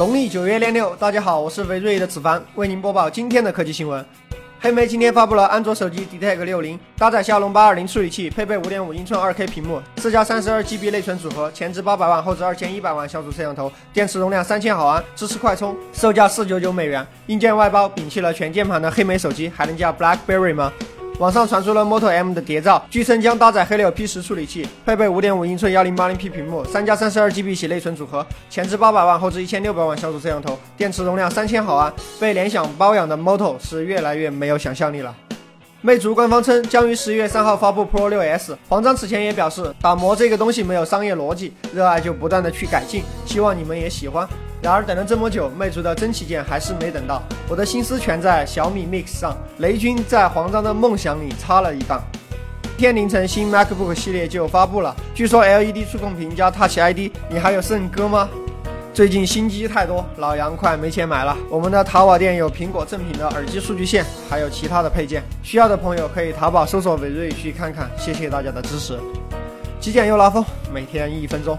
农历九月廿六，大家好，我是维瑞的子凡，为您播报今天的科技新闻。黑莓今天发布了安卓手机 Detect 六零，搭载骁龙八二零处理器，配备五点五英寸二 K 屏幕，四加三十二 GB 内存组合，前置八百万，后置二千一百万像素摄像头，电池容量三千毫安，支持快充，售价四九九美元。硬件外包摒弃了全键盘的黑莓手机，还能叫 BlackBerry 吗？网上传出了 Moto M 的谍照，据称将搭载黑六 P 十处理器，配备五点五英寸幺零八零 P 屏幕，三加三十二 GB 起内存组合，前置八百万，后置一千六百万像素摄像头，电池容量三千毫安。被联想包养的 Moto 是越来越没有想象力了。魅族官方称将于十一月三号发布 Pro 六 S。黄章此前也表示，打磨这个东西没有商业逻辑，热爱就不断的去改进，希望你们也喜欢。然而等了这么久，魅族的真旗舰还是没等到，我的心思全在小米 Mix 上。雷军在黄章的梦想里插了一杠。今天凌晨新 MacBook 系列就发布了，据说 LED 触控屏加 Touch ID，你还有肾哥吗？最近新机太多，老杨快没钱买了。我们的淘宝店有苹果正品的耳机数据线，还有其他的配件，需要的朋友可以淘宝搜索伟瑞去看看。谢谢大家的支持。极简又拉风，每天一分钟。